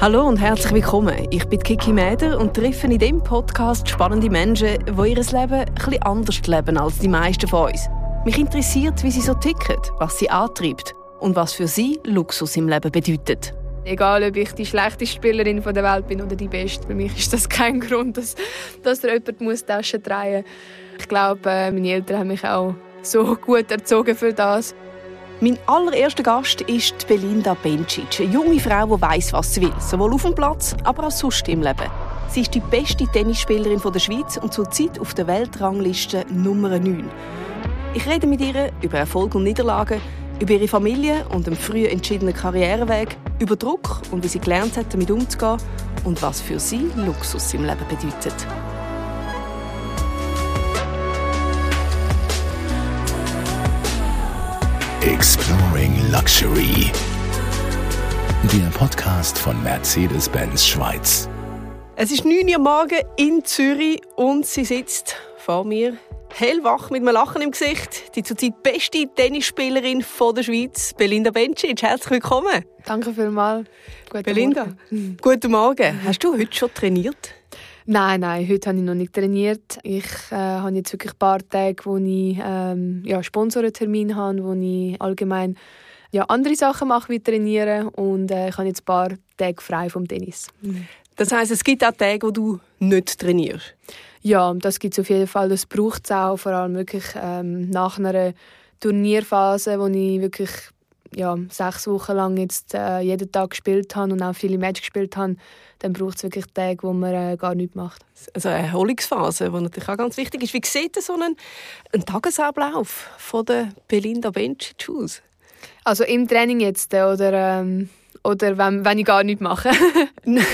Hallo und herzlich willkommen. Ich bin Kiki Mäder und treffe in diesem Podcast spannende Menschen, die ihr Leben etwas anders leben als die meisten von uns. Mich interessiert, wie sie so ticken, was sie antreibt und was für sie Luxus im Leben bedeutet. Egal, ob ich die schlechteste Spielerin der Welt bin oder die beste, für mich ist das kein Grund, dass, dass da jemand muss Taschen drehen muss. Ich glaube, äh, meine Eltern haben mich auch so gut erzogen für das. Mein allererster Gast ist Belinda Bencic, eine junge Frau, die weiss, was sie will, sowohl auf dem Platz, aber auch sonst im Leben. Sie ist die beste Tennisspielerin der Schweiz und zurzeit auf der Weltrangliste Nummer 9. Ich rede mit ihr über Erfolg und Niederlagen, über ihre Familie und einen früh entschiedenen Karriereweg, über Druck und wie sie gelernt hat, damit umzugehen und was für sie Luxus im Leben bedeutet. Exploring Luxury. Der Podcast von Mercedes-Benz Schweiz. Es ist 9 Uhr morgen in Zürich und sie sitzt vor mir hellwach mit einem Lachen im Gesicht. Die zurzeit beste Tennisspielerin der Schweiz, Belinda Bencic. Herzlich willkommen. Danke vielmals. Guten Belinda, Morgen. guten Morgen. Hast du heute schon trainiert? Nein, nein, heute habe ich noch nicht trainiert. Ich äh, habe jetzt wirklich ein paar Tage, wo ich ähm, ja, Sponsorentermin habe, wo ich allgemein ja, andere Sachen mache wie trainieren und äh, ich habe jetzt ein paar Tage frei vom Tennis. Das heißt, es gibt auch Tage, wo du nicht trainierst? Ja, das gibt es auf jeden Fall. Das braucht es auch, vor allem wirklich ähm, nach einer Turnierphase, wo ich wirklich ja, sechs Wochen lang jetzt äh, jeden Tag gespielt habe und auch viele Matches gespielt habe, dann braucht es wirklich Tage, wo man äh, gar nichts macht. Also eine Erholungsphase, die natürlich auch ganz wichtig ist. Wie sieht so ein, ein Tagesablauf von der Belinda Bencic aus? Also im Training jetzt äh, oder, ähm, oder wenn, wenn ich gar nichts mache? Nehmen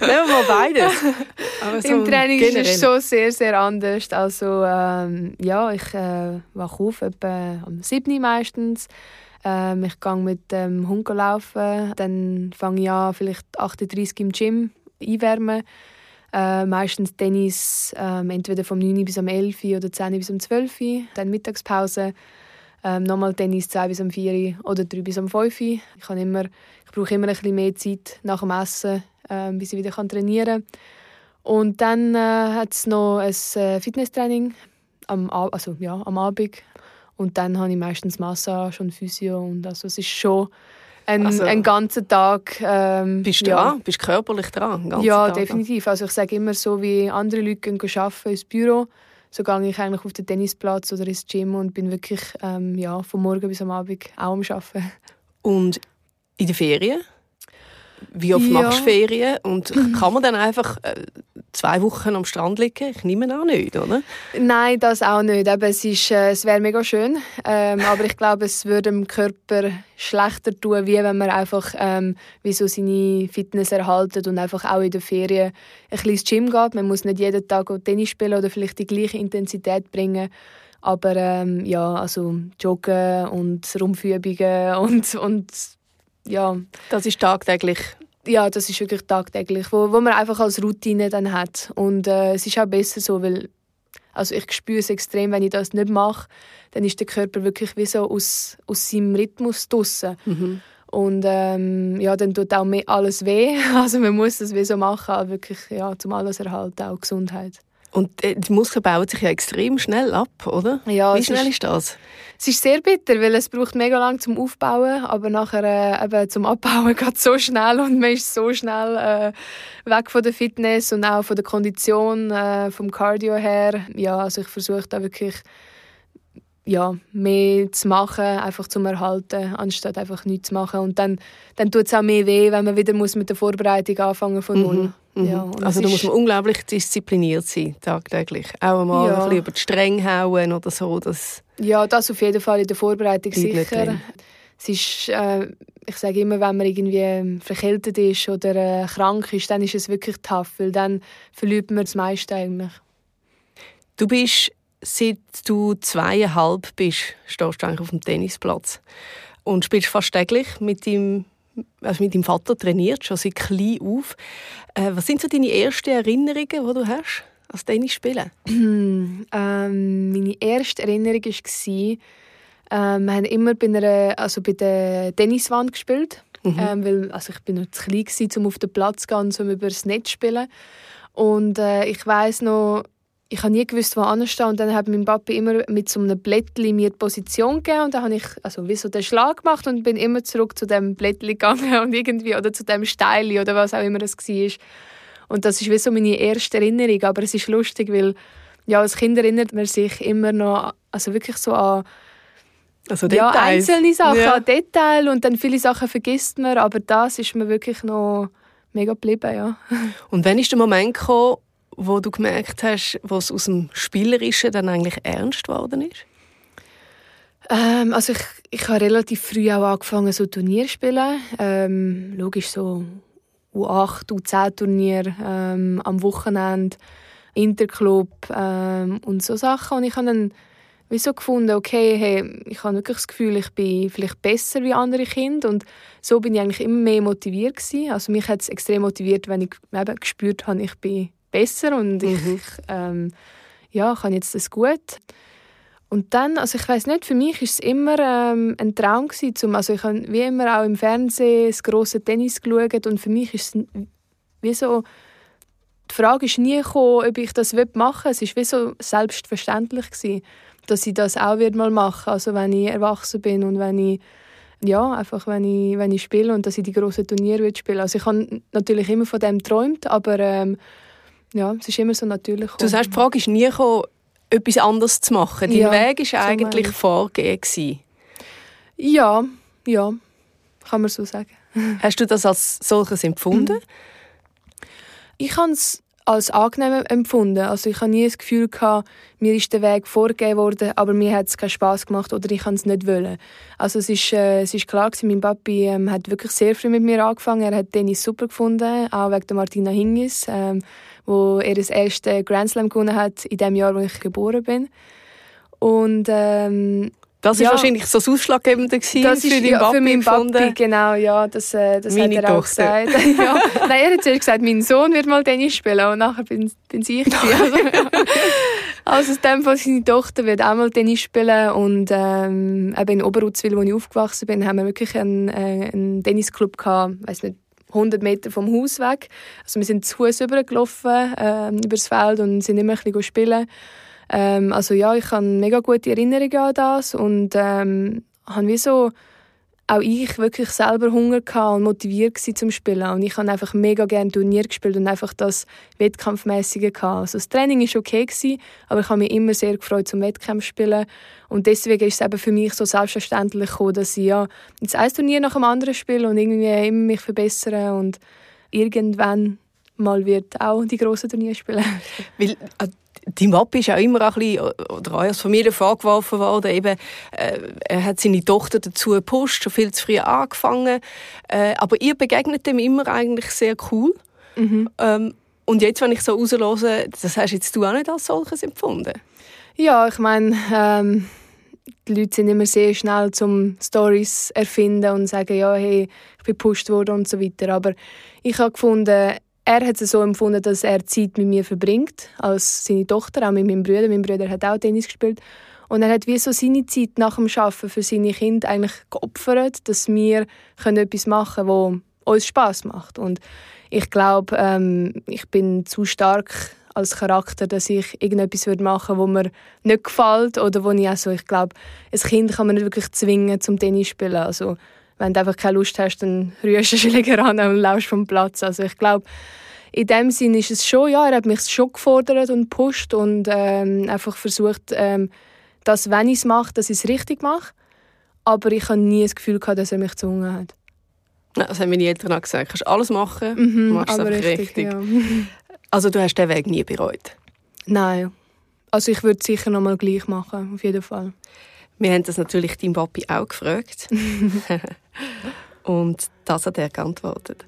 wir mal beides. So Im Training generell. ist es schon sehr, sehr anders. Also ähm, ja, ich äh, wache auf etwa am 7. meistens ähm, ich gehe mit dem Hund laufen. Dann fange ich an, vielleicht 38 im Gym einwärmen. Äh, meistens Tennis ähm, entweder vom 9 bis am 11 oder 10 bis um 12 Dann Mittagspause. Ähm, nochmal Tennis 2 bis um 4 oder 3 bis um 5 Ich, immer, ich brauche immer ein bisschen mehr Zeit nach dem Essen, äh, bis ich wieder trainieren kann. Und dann äh, hat es noch ein äh, Fitnesstraining am, also, ja, am Abend. Und dann habe ich meistens Massage und Physio. Und also es ist schon ein, also, ein ganzer Tag. Ähm, bist du ja. dran? Bist körperlich dran? Ja, Tag definitiv. Also ich sage immer so, wie andere Leute gehen arbeiten ins Büro, so gehe ich eigentlich auf den Tennisplatz oder ins Gym und bin wirklich ähm, ja, von morgen bis am Abend auch am Arbeiten. Und in den Ferien? Wie oft ja. machst du Ferien? Und kann man dann einfach äh, zwei Wochen am Strand liegen? Ich nehme an nicht, oder? Nein, das auch nicht. Eben, es ist, äh, es wäre mega schön, ähm, aber ich glaube, es würde dem Körper schlechter tun, wie wenn man einfach ähm, wie so seine Fitness erhaltet und einfach auch in der Ferien ein bisschen ins Gym geht. Man muss nicht jeden Tag Tennis spielen oder vielleicht die gleiche Intensität bringen. Aber ähm, ja, also Joggen und Rumpfübungen und, und ja. Das ist tagtäglich ja, das ist wirklich tagtäglich, wo, wo man einfach als Routine dann hat. Und äh, es ist auch besser so, weil also ich spüre es extrem, wenn ich das nicht mache, dann ist der Körper wirklich wie so aus, aus seinem Rhythmus draussen. Mhm. Und ähm, ja, dann tut auch mehr alles weh. Also man muss das wie so machen, wirklich ja, zum alles erhalten, auch Gesundheit. Und äh, die Muskeln bauen sich ja extrem schnell ab, oder? Ja, Wie schnell ist, ist, das? Es ist sehr bitter, weil es braucht mega lang zum Aufbauen, aber nachher äh, eben zum Abbauen geht so schnell und man ist so schnell äh, weg von der Fitness und auch von der Kondition, äh, vom Cardio her. Ja, also ich versuche da wirklich ja, mehr zu machen, einfach zum Erhalten, anstatt einfach nichts zu machen. Und dann, dann tut es auch mehr weh, wenn man wieder muss mit der Vorbereitung anfangen von null. Mhm. Mhm. Ja, also da muss man unglaublich diszipliniert sein, tagtäglich. Auch mal ja. ein bisschen über die Stränge hauen oder so. Das ja, das auf jeden Fall in der Vorbereitung sicher. Es ist, äh, ich sage immer, wenn man irgendwie verkältet ist oder äh, krank ist, dann ist es wirklich tough, weil dann verliert man das meiste eigentlich. Du bist seit du zweieinhalb bist, stehst du eigentlich auf dem Tennisplatz und spielst fast täglich mit deinem, also mit deinem Vater trainiert, schon seit klein auf. Äh, was sind so deine ersten Erinnerungen, die du hast als Tennisspieler? ähm, meine erste Erinnerung war, ähm, wir haben immer bei, einer, also bei der Tenniswand gespielt. Mhm. Ähm, weil, also ich bin noch zu klein gewesen, um auf den Platz zu gehen, um über das Netz zu spielen. Und äh, ich weiß noch, ich habe nie gewusst, wo anstehen. Und dann hat mein Papa immer mit so einem Blättchen mir die Position gegeben. Und dann habe ich also wie so den Schlag gemacht und bin immer zurück zu dem Blättchen gegangen und irgendwie, oder zu dem Steil oder was auch immer das war. Und das ist wie so meine erste Erinnerung. Aber es ist lustig, weil ja, als Kind erinnert man sich immer noch, also wirklich so an also ja, einzelne Sachen, ja. an Details und dann viele Sachen vergisst man, aber das ist mir wirklich noch mega geblieben, ja. Und wann ist der Moment gekommen, wo du gemerkt hast, was aus dem Spielerischen dann eigentlich ernst geworden ist? Ähm, also ich, ich habe relativ früh auch angefangen, so Turnier zu spielen. Ähm, logisch so U8, U10-Turnier ähm, am Wochenende, Interclub ähm, und so Sachen. Und ich habe dann wie so gefunden, okay, hey, ich habe wirklich das Gefühl, ich bin vielleicht besser wie andere Kinder und so bin ich eigentlich immer mehr motiviert gewesen. Also mich hat es extrem motiviert, wenn ich eben gespürt habe, ich bin besser und ich mhm. ähm, ja, kann jetzt das gut. Und dann, also ich weiß nicht, für mich ist es immer ähm, ein Traum gewesen, zum, also ich habe wie immer auch im Fernsehen das große Tennis geschaut und für mich ist es wie so, die Frage ist nie gekommen, ob ich das machen will. Es ist wie so selbstverständlich gewesen, dass ich das auch mal machen, also wenn ich erwachsen bin und wenn ich ja, einfach wenn ich, wenn ich spiele und dass ich die grossen Turniere spielen Also ich habe natürlich immer von dem geträumt, aber ähm, ja, es ist immer so natürlich. Du sagst, die Frage ist nie gekommen, etwas anderes zu machen. Dein ja, Weg war eigentlich so vorgegeben. Ja, ja, kann man so sagen. Hast du das als solches empfunden? Ich habe es als angenehm empfunden. Also ich habe nie das Gefühl gehabt, mir ist der Weg vorgegeben worden, aber mir hat es keinen Spaß gemacht oder ich kann es nicht wollen. Also es ist, äh, es ist klar gewesen, mein Papi ähm, hat wirklich sehr früh mit mir angefangen. Er hat Tennis super gefunden, auch wegen der Martina Hingis, ähm, wo er das erste Grand Slam gewonnen hat in dem Jahr, wo ich geboren bin. Und ähm, das ja, wahrscheinlich so das Ausschlaggebende das für, ist, ja, Papi für meinen Papi, genau, ja, das, äh, das Meine hat er auch Tochter. gesagt. ja. Nein, er hat zuerst gesagt, mein Sohn wird mal Tennis spielen und nachher bin, bin ich. also, also in dem Fall seine Tochter wird auch mal Tennis spielen und ähm, eben in Oberutzwil, wo ich aufgewachsen bin, haben wir wirklich einen, äh, einen Tennisclub gehabt, weiß nicht, 100 Meter vom Haus weg. Also wir sind zu Fuß übergelaufen äh, über das Feld und sind immer ein bisschen spielen. Ähm, also ja, ich habe mega gute Erinnerungen an das und ähm, habe wie so auch ich wirklich selber Hunger und motiviert zum Spielen und ich habe einfach mega gerne Turnier gespielt und einfach das Wettkampfmäßige gehabt. Also das Training ist okay aber ich habe mich immer sehr gefreut zum Wettkampf spielen und deswegen ist es eben für mich so selbstverständlich gekommen, dass ich ja jetzt ein Turnier nach dem anderen spiele und irgendwie immer mich verbessere und irgendwann mal wird auch die grossen Turniere spielen. Weil äh, Dein Papi ist auch immer ein bisschen, oder auch als Familie vorgeworfen worden, eben, äh, er hat seine Tochter dazu gepusht, schon viel zu früh angefangen. Äh, aber ihr begegnet dem immer eigentlich sehr cool. Mhm. Ähm, und jetzt, wenn ich so rauslose, das hast jetzt du auch nicht als solches empfunden? Ja, ich meine, ähm, die Leute sind immer sehr schnell zum Stories erfinden und sagen, ja, hey, ich bin gepusht worden und so weiter. Aber ich habe gefunden, er hat es so empfunden, dass er Zeit mit mir verbringt, als seine Tochter, auch mit meinem Bruder. Mein Bruder hat auch Tennis gespielt. Und er hat wie so seine Zeit nach dem Arbeiten für seine Kinder eigentlich geopfert, dass wir können etwas machen können, was uns Spaß macht. Und ich glaube, ähm, ich bin zu stark als Charakter, dass ich irgendetwas machen würde, was mir nicht gefällt oder wo ich also, ich glaube, ein Kind kann man nicht wirklich zwingen zum Tennis spielen. Also wenn du einfach keine Lust hast, dann rührst du den Schläger an und laufst vom Platz. Also ich glaube, in dem Sinn ist es schon, ja, er hat mich schon gefordert und gepusht und ähm, einfach versucht, ähm, dass, wenn ich es mache, dass ich es richtig mache. Aber ich habe nie das Gefühl gehabt, dass er mich gezwungen hat. das haben meine Eltern auch gesagt. Du kannst alles machen, mhm, machst es aber richtig. richtig. Ja. Also du hast den Weg nie bereut? Nein. Also ich würde es sicher noch mal gleich machen, auf jeden Fall. Wir haben das natürlich deinem Papi auch gefragt. Und das hat er geantwortet.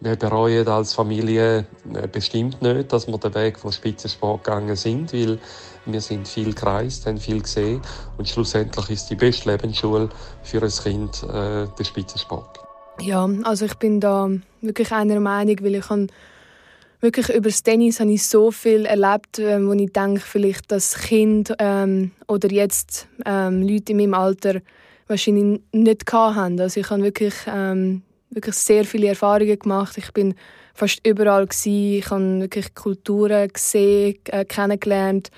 Wir bereuen als Familie äh, bestimmt nicht, dass wir den Weg vom Spitzensport gegangen sind, weil wir sind viel gereist, haben viel gesehen und schlussendlich ist die beste Lebensschule für ein Kind äh, der Spitzensport. Ja, also ich bin da wirklich einer Meinung, weil ich habe wirklich über das Tennis habe ich so viel erlebt, ähm, wo ich denke, vielleicht das Kind ähm, oder jetzt ähm, Leute in meinem Alter wahrscheinlich nicht haben. Also ich habe wirklich ähm, wirklich sehr viele Erfahrungen gemacht. Ich bin fast überall gewesen. Ich habe wirklich Kulturen gesehen, äh, kennengelernt,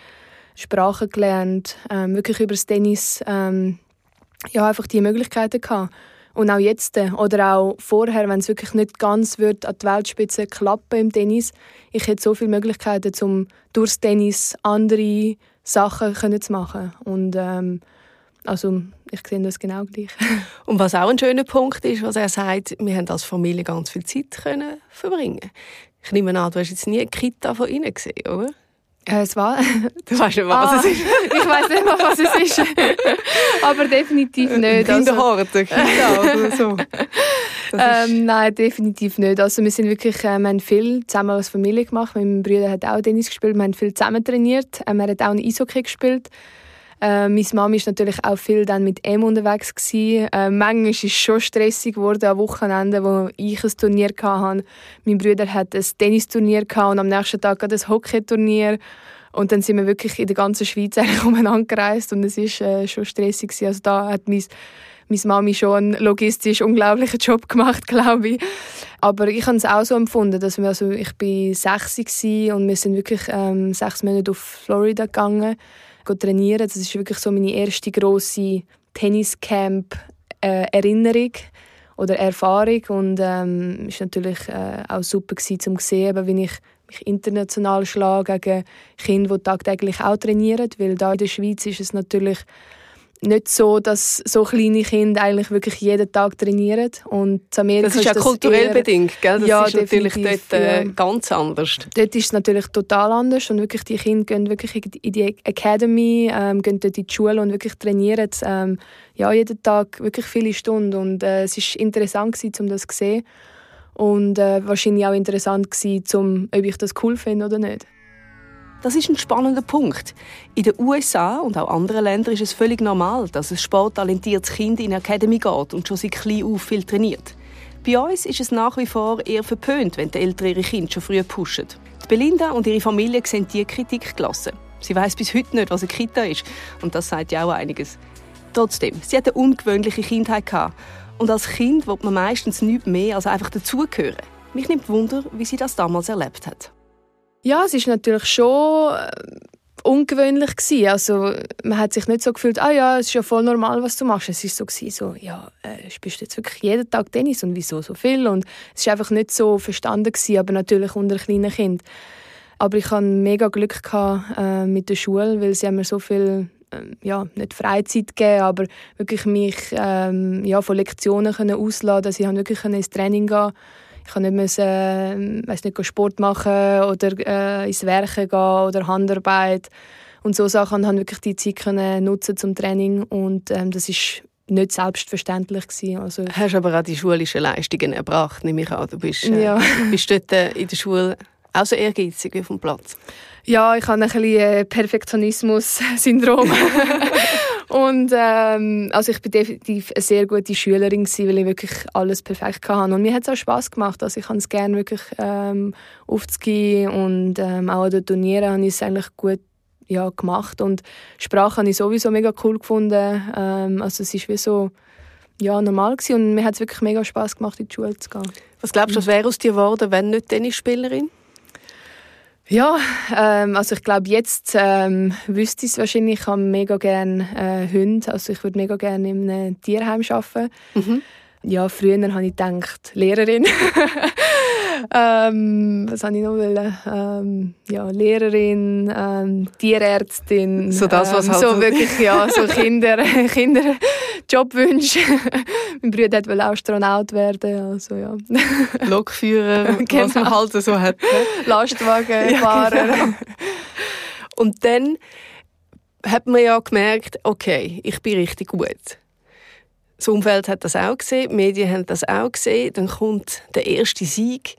Sprachen gelernt, ähm, wirklich über das Tennis ähm, ja einfach die Möglichkeiten gehabt. Und auch jetzt äh, oder auch vorher, wenn es wirklich nicht ganz wird an die Weltspitze klappen im Tennis, ich hätte so viele Möglichkeiten, um durchs Tennis andere Sachen können zu machen. Und ähm, also ich sehe das genau gleich. Und was auch ein schöner Punkt ist, was er sagt, wir haben als Familie ganz viel Zeit können verbringen. Ich nehme an, du hast jetzt nie eine Kita von ihnen gesehen, oder? Äh, es war. Du weißt nicht was ah, es ist. ich weiß nicht mal, was es ist. Aber definitiv nicht. Kinderhorte, Kita oder so. Ähm, nein, definitiv nicht. Also wir sind wirklich, äh, wir haben viel zusammen als Familie gemacht. Mein Bruder hat auch Tennis gespielt. Wir haben viel zusammen trainiert. Ähm, er hat auch ein Eishockey gespielt. Äh, meine Mama war natürlich auch viel dann mit ihm unterwegs. Gewesen. Äh, manchmal ist es schon stressig geworden am Wochenende, wo ich ein Turnier hatte. Mein Bruder hat ein Tennisturnier und am nächsten Tag ein Hockeyturnier. Und dann sind wir wirklich in der ganzen Schweiz umeinander gereist und es war äh, schon stressig. Gewesen. Also da hat mein, meine Mami schon einen logistisch unglaublichen Job gemacht, glaube ich. Aber ich habe es auch so empfunden, dass wir, also ich war sechs und wir sind wirklich ähm, sechs Monate auf Florida gegangen trainieren. Das ist wirklich so meine erste grosse Tenniscamp-Erinnerung äh, oder Erfahrung und ähm, ist natürlich äh, auch super gewesen, um zu sehen, wie ich mich international schlage gegen Kinder, die tagtäglich auch trainieren, weil da in der Schweiz ist es natürlich nicht so, dass so kleine Kinder eigentlich wirklich jeden Tag trainieren. Und Amerika das ist ja kulturell eher, bedingt, gell? Das ja, ist natürlich dort äh, ganz anders. Dort ist es natürlich total anders und wirklich die Kinder gehen wirklich in die Academy, ähm, gehen dort in die Schule und wirklich trainieren ähm, ja, jeden Tag wirklich viele Stunden und äh, es war interessant gewesen, um das zu sehen und äh, wahrscheinlich auch interessant gewesen, um, ob ich das cool finde oder nicht. Das ist ein spannender Punkt. In den USA und auch anderen Ländern ist es völlig normal, dass ein sporttalentiertes Kind in eine Academy geht und schon seit klein auf viel trainiert. Bei uns ist es nach wie vor eher verpönt, wenn die Eltern ihre Kinder schon früh pushen. Die Belinda und ihre Familie sehen diese Kritik gelassen. Sie weiß bis heute nicht, was eine Kita ist. Und das sagt ja auch einiges. Trotzdem, sie hat eine ungewöhnliche Kindheit gehabt. Und als Kind wird man meistens nichts mehr als einfach dazugehören. Mich nimmt Wunder, wie sie das damals erlebt hat. Ja, es ist natürlich schon äh, ungewöhnlich gewesen. Also man hat sich nicht so gefühlt, ah ja, es ist ja voll normal, was du machst. Es ist so gewesen, so ja, äh, spielst du jetzt wirklich jeden Tag Tennis und wieso so viel? Und es ist einfach nicht so verstanden gewesen, aber natürlich unter kleinen Kind. Aber ich hatte mega Glück gehabt, äh, mit der Schule, weil sie haben mir so viel äh, ja, nicht Freizeit gegeben, aber wirklich mich ähm, ja, von Lektionen können ausladen, dass ich wirklich ins Training gehen ich konnte nicht, müssen, äh, weiss nicht Sport machen oder äh, ins Werken gehen oder Handarbeit. Und so Sachen und wirklich die Zeit können nutzen zum Training und ähm, das ist nicht selbstverständlich gewesen. Also Hast aber auch die schulischen Leistungen erbracht, nehme ich an. Du bist, äh, ja. bist dort äh, in der Schule auch so ehrgeizig wie vom Platz. Ja, ich habe ein bisschen äh, Perfektionismus-Syndrom. Und ähm, also ich bin definitiv eine sehr gute Schülerin gewesen, weil ich wirklich alles perfekt hatte. Und mir hat es auch Spass gemacht. Also ich kann es gerne wirklich ähm, aufzugehen und ähm, auch an den Turnieren habe ich es eigentlich gut ja, gemacht. Und Sprache habe ich sowieso mega cool gefunden. Ähm, also es ist wie so ja, normal gewesen. und mir hat es wirklich mega Spass gemacht, in die Schule zu gehen. Was glaubst du, was wäre aus dir geworden, wenn nicht Tennisspielerin? Ja, ähm, also ich glaube jetzt ähm, wüsste ich es wahrscheinlich. Ich habe mega gerne äh, Hunde, also ich würde mega gerne in einem Tierheim arbeiten. Mhm. Ja, früher habe ich gedacht Lehrerin. ähm, was habe ich noch wollen? Ähm, ja, Lehrerin, ähm, Tierärztin. So das, was ähm, halt so wirklich, ja, so Kinder, Kinder Jobwünsche. mein Bruder wollte Astronaut werden, also ja. Lokführer, genau. was man halt so hat. Ne? Lastwagenfahrer. Ja, genau. Und dann hat man ja gemerkt, okay, ich bin richtig gut. Das Umfeld hat das auch gesehen, die Medien haben das auch gesehen. Dann kommt der erste Sieg,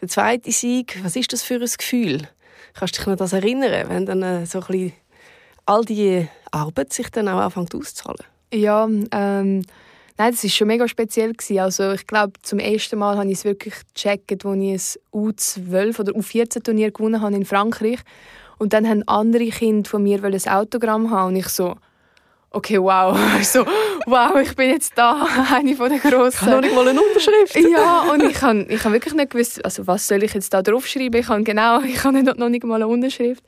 der zweite Sieg. Was ist das für ein Gefühl? Kannst du dich noch das erinnern, wenn dann äh, so ein bisschen all die Arbeit sich dann auch anfängt auszuzahlen? Ja, ähm, nein, das war schon mega speziell gewesen. Also ich glaube, zum ersten Mal habe ich es wirklich gecheckt, als ich ein U12 oder U14 Turnier gewonnen habe in Frankreich. Und dann haben andere Kinder von mir ein Autogramm haben und ich so okay, wow, so, wow, ich bin jetzt da, eine von den Grossen. Ich habe noch nicht mal eine Unterschrift. ja, und ich habe ich hab wirklich nicht gewusst, also was soll ich jetzt da draufschreiben? Ich habe genau, ich habe nicht, noch nicht mal eine Unterschrift.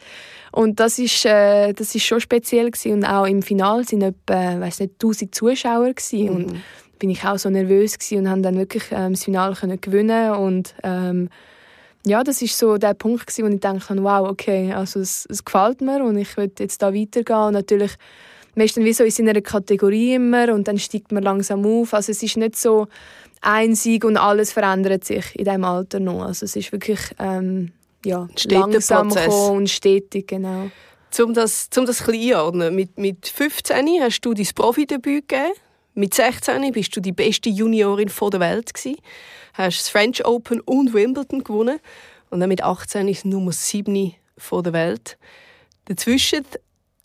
Und das ist, äh, das ist schon speziell gewesen. und auch im Finale sind etwa, weiß nicht, 1000 Zuschauer gewesen. Mhm. und bin ich auch so nervös gewesen und haben dann wirklich ähm, das Finale können gewinnen und ähm, ja, das ist so der Punkt gewesen, wo ich dachte, wow, okay, also es, es gefällt mir und ich will jetzt da weitergehen und natürlich man ist dann wie so in seiner Kategorie immer und dann steigt man langsam auf. Also es ist nicht so ein Sieg und alles verändert sich in diesem Alter noch. Also es ist wirklich ähm, ja, langsam und stetig, genau. Um das, um das einordnen, mit, mit 15 hast du dein Profidebüt gegeben. Mit 16 bist du die beste Juniorin der Welt gewesen. Hast das French Open und Wimbledon gewonnen. Und dann mit 18 ist Nummer 7 der Welt. Dazwischen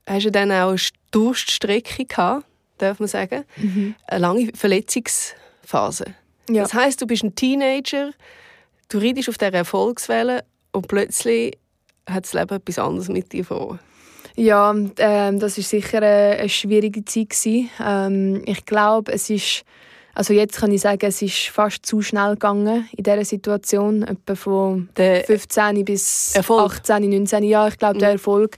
hast du dann auch eine Durststrecke gehabt, darf man sagen. Mhm. Eine lange Verletzungsphase. Ja. Das heißt, du bist ein Teenager, du reitest auf dieser Erfolgswelle und plötzlich hat das Leben etwas anderes mit dir vor. Ja, ähm, das ist sicher eine, eine schwierige Zeit gewesen. Ähm, ich glaube, es ist also jetzt kann ich sagen, es ist fast zu schnell gegangen in dieser Situation, etwa von der 15 bis Erfolg. 18, 19 Jahre. Ich glaube, mhm. der Erfolg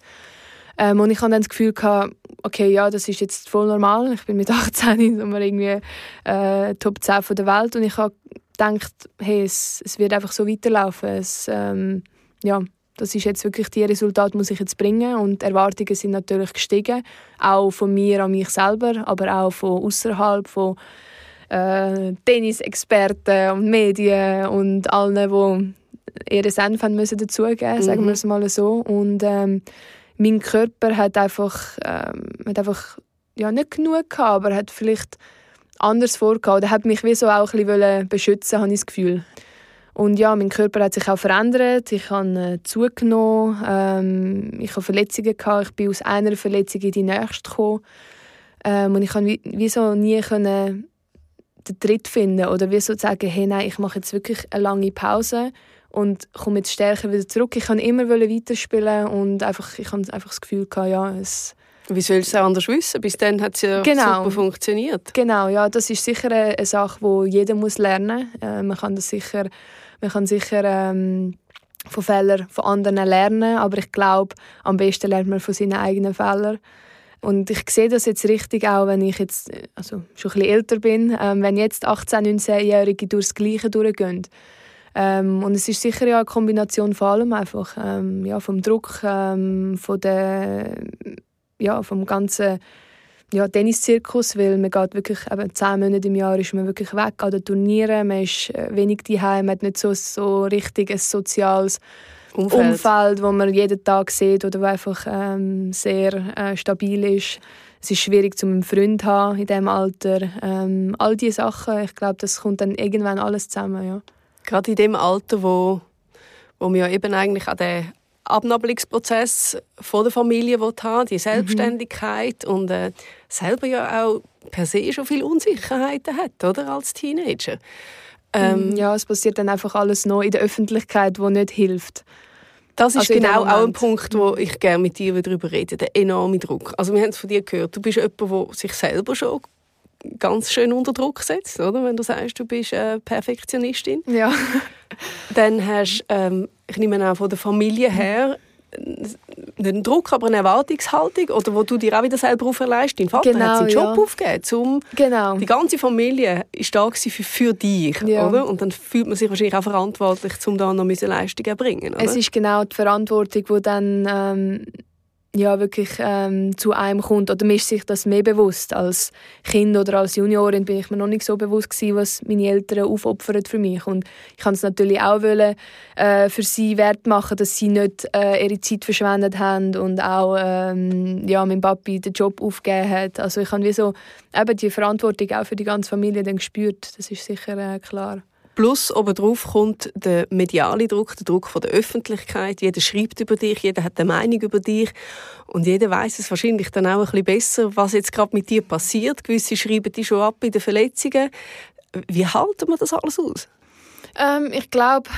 ähm, und ich hatte dann das Gefühl, gehabt, okay, ja, das ist jetzt voll normal. Ich bin mit 18 und irgendwie äh, Top 10 von der Welt und ich habe gedacht, hey, es, es wird einfach so weiterlaufen. Es, ähm, ja, das ist jetzt wirklich die Resultate muss ich jetzt bringen und die Erwartungen sind natürlich gestiegen, auch von mir an mich selber, aber auch von außerhalb, von äh, Tennisexperten und Medien und allen, die ihre Senf haben müssen dazugeben, mhm. sagen wir es mal so. Und ähm, mein Körper hat einfach, ähm, hat einfach ja, nicht genug gehabt, aber hat vielleicht anders vorgehabt. Er hat mich wie so auch ein bisschen beschützen, habe ich das Gefühl. Und ja, mein Körper hat sich auch verändert. Ich habe äh, zugenommen. Ähm, ich habe Verletzungen gehabt. Ich bin aus einer Verletzung in die nächste gekommen. Ähm, und ich konnte wie, wie so nie können den Tritt finden oder wie so sagen, hey, nein, ich mache jetzt wirklich eine lange Pause und komme jetzt stärker wieder zurück. Ich kann immer weiterspielen und einfach, ich habe einfach das Gefühl gehabt, ja, es wie sollst du es auch anders wissen? Bis dann hat es ja genau. super funktioniert. Genau, ja, das ist sicher eine, eine Sache, die jeder muss lernen muss. Äh, man kann das sicher, man kann sicher ähm, von Fehlern von anderen lernen, aber ich glaube, am besten lernt man von seinen eigenen Fehlern. Und ich sehe das jetzt richtig auch, wenn ich jetzt also schon ein bisschen älter bin, ähm, wenn jetzt 18-, 19-Jährige durchs Gleiche durchgehen ähm, und es ist sicher ja eine Kombination von allem einfach, ähm, ja, vom Druck, ähm, von der, ja, vom ganzen ja, Tenniszirkus, weil man geht wirklich eben zehn Monate im Jahr ist man wirklich weg an den Turnieren, man ist äh, wenig daheim, man hat nicht so, so richtig ein soziales Umfeld. Umfeld, wo man jeden Tag sieht oder wo einfach ähm, sehr äh, stabil ist. Es ist schwierig, zum einen Freund zu haben in diesem Alter. Ähm, all diese Sachen, ich glaube, das kommt dann irgendwann alles zusammen, ja. Gerade in dem Alter, wo, wo man ja eben eigentlich an den Abnabelungsprozess von der Familie haben die Selbstständigkeit mhm. und äh, selber ja auch per se schon viel Unsicherheiten hat, oder, als Teenager. Ähm, ja, es passiert dann einfach alles noch in der Öffentlichkeit, wo nicht hilft. Das ist also genau auch ein Punkt, wo ich gerne mit dir darüber rede, der enorme Druck. Also wir haben es von dir gehört, du bist jemand, der sich selber schon ganz schön unter Druck setzt, oder? Wenn du sagst, du bist äh, Perfektionistin. Ja. Dann hast du, ähm, ich nehme auch von der Familie her, einen Druck, aber eine Erwartungshaltung, oder wo du dir auch wieder selber auferlegst. Dein Vater genau, hat seinen Job ja. aufgegeben, um genau. die ganze Familie ist da für, für dich, ja. oder? Und dann fühlt man sich wahrscheinlich auch verantwortlich, um da noch Leistung zu erbringen, oder? Es ist genau die Verantwortung, die dann ähm, ja, wirklich ähm, zu einem kommt. Oder mir ist sich das mehr bewusst. Als Kind oder als Juniorin bin ich mir noch nicht so bewusst gewesen, was meine Eltern aufopfern für mich. Und ich kann es natürlich auch wollen, äh, für sie wert machen, dass sie nicht äh, ihre Zeit verschwendet haben und auch ähm, ja, mein Papi den Job aufgegeben hat. Also ich habe wie so eben die Verantwortung auch für die ganze Familie dann gespürt. Das ist sicher äh, klar. Plus obendrauf kommt der mediale Druck, der Druck von der Öffentlichkeit. Jeder schreibt über dich, jeder hat eine Meinung über dich und jeder weiß es wahrscheinlich dann auch ein bisschen besser, was jetzt gerade mit dir passiert. Gewisse schreiben die schon ab in den Verletzungen. Wie halten wir das alles aus? Ähm, ich glaube,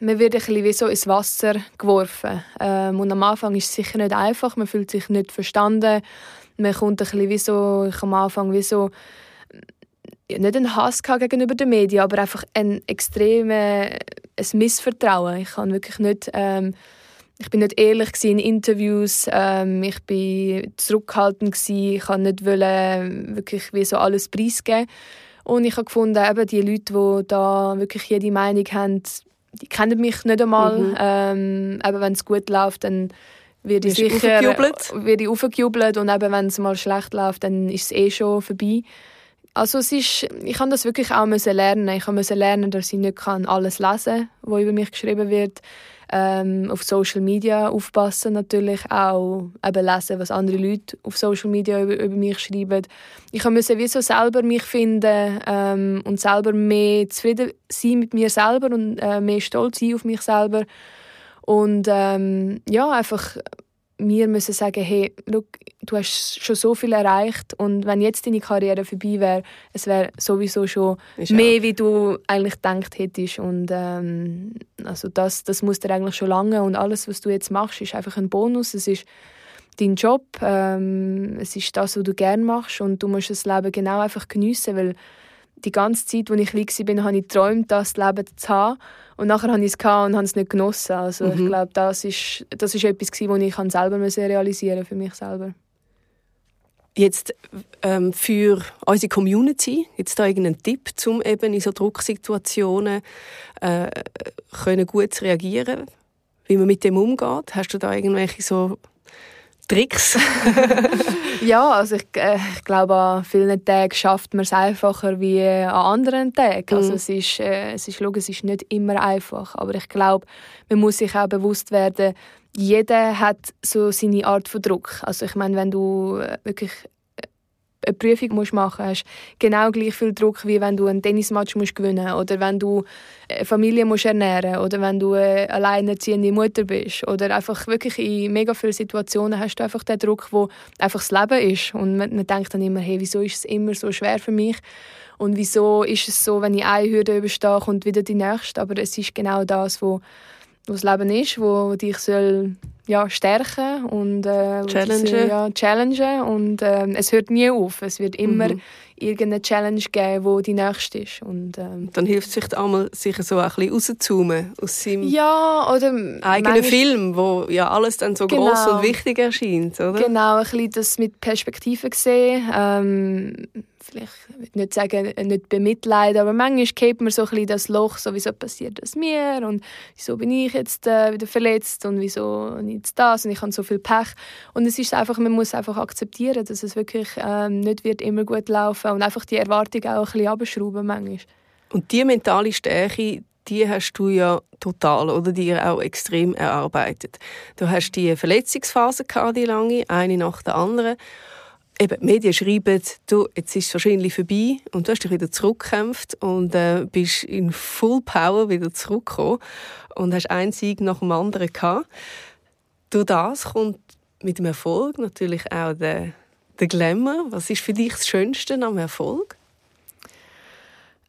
man wird ein bisschen wie so ins Wasser geworfen. Ähm, und am Anfang ist es sicher nicht einfach. Man fühlt sich nicht verstanden man kommt ein bisschen wie so, ich am Anfang wie so, nicht einen Hass gegenüber den Medien, aber einfach ein extremes ein Missvertrauen. Ich kann wirklich nicht, ähm, ich bin nicht ehrlich in Interviews, ähm, ich bin zurückhaltend gewesen, ich kann nicht wollen, wirklich wie so alles preisgeben. Und ich habe gefunden, eben die Leute, die da wirklich jede Meinung haben, die kennen mich nicht einmal. Mhm. Ähm, eben wenn es gut läuft, dann werde ich sicher werde ich aufgejubelt und eben wenn es mal schlecht läuft, dann ist es eh schon vorbei. Also es ist, ich habe das wirklich auch müssen lernen. Ich musste lernen, dass ich nicht alles lesen kann, was über mich geschrieben wird. Ähm, auf Social Media aufpassen natürlich auch eben lesen, was andere Leute auf Social Media über, über mich schreiben. Ich musste wie so selber mich finden ähm, und selber mehr zufrieden sein mit mir selber und äh, mehr stolz sein auf mich selber und ähm, ja einfach wir müssen sagen, hey, look, du hast schon so viel erreicht und wenn jetzt deine Karriere vorbei wäre, es wäre sowieso schon ist mehr, auch. wie du eigentlich gedacht hättest und ähm, also das, das muss dir eigentlich schon lange und alles, was du jetzt machst, ist einfach ein Bonus, es ist dein Job, ähm, es ist das, was du gerne machst und du musst das Leben genau einfach geniessen, weil die ganze Zeit, als ich klein war, habe ich geträumt, das Leben zu haben. Und nachher habe ich es und habe es nicht genossen. Also mhm. ich glaube, das ist, das ist etwas, was ich selber realisieren für mich selber. Jetzt ähm, für unsere Community, jetzt da irgendeinen Tipp, um eben in so Drucksituationen äh, können gut reagieren, wie man mit dem umgeht? Hast du da irgendwelche so Tricks? ja, also ich, äh, ich, glaube, an vielen Tagen schafft man es einfacher wie an anderen Tagen. Also mhm. es, ist, äh, es, ist, es ist nicht immer einfach, aber ich glaube, man muss sich auch bewusst werden, jeder hat so seine Art von Druck. Also ich meine, wenn du äh, wirklich eine Prüfung musst machen musst, hast genau gleich viel Druck, wie wenn du einen Tennismatch musst gewinnen musst oder wenn du eine Familie musst ernähren oder wenn du eine alleinerziehende Mutter bist oder einfach wirklich in mega vielen Situationen hast du einfach den Druck, wo einfach das Leben ist. Und man, man denkt dann immer, hey, wieso ist es immer so schwer für mich? Und wieso ist es so, wenn ich eine Hürde überstehe und wieder die nächste, aber es ist genau das, wo, wo das Leben ist, wo dich soll ja, stärken und äh, challengen. ja, challengen und äh, es hört nie auf. Es wird immer mhm. irgendeine Challenge geben, wo die nächste ist. Und, ähm, Dann hilft es sich einmal, sich so ein bisschen rauszuzoomen aus seinem ja, oder eigenen Film, wo ja alles dann so genau. groß und wichtig erscheint, oder? Genau, ein bisschen das mit Perspektive sehen. Ähm, vielleicht ich will nicht sagen, nicht bemitleiden, aber manchmal kennt man so ein das Loch, so wieso passiert das mir und wieso bin ich jetzt äh, wieder verletzt und wieso jetzt das und ich habe so viel Pech und es ist einfach, man muss einfach akzeptieren, dass es wirklich ähm, nicht wird immer gut laufen und einfach die Erwartung auch ein bisschen abschrauben manchmal. Und die mentale Stärke, die hast du ja total oder dir auch extrem erarbeitet. Du hast die Verletzungsphase gehabt, die lange, eine nach der anderen eben, die Medien schreiben, du, jetzt ist es wahrscheinlich vorbei und du hast dich wieder zurückgekämpft und äh, bist in Full Power wieder zurückgekommen und hast einen Sieg nach dem anderen gehabt. Durch das kommt mit dem Erfolg natürlich auch der, der Glamour. Was ist für dich das Schönste am Erfolg?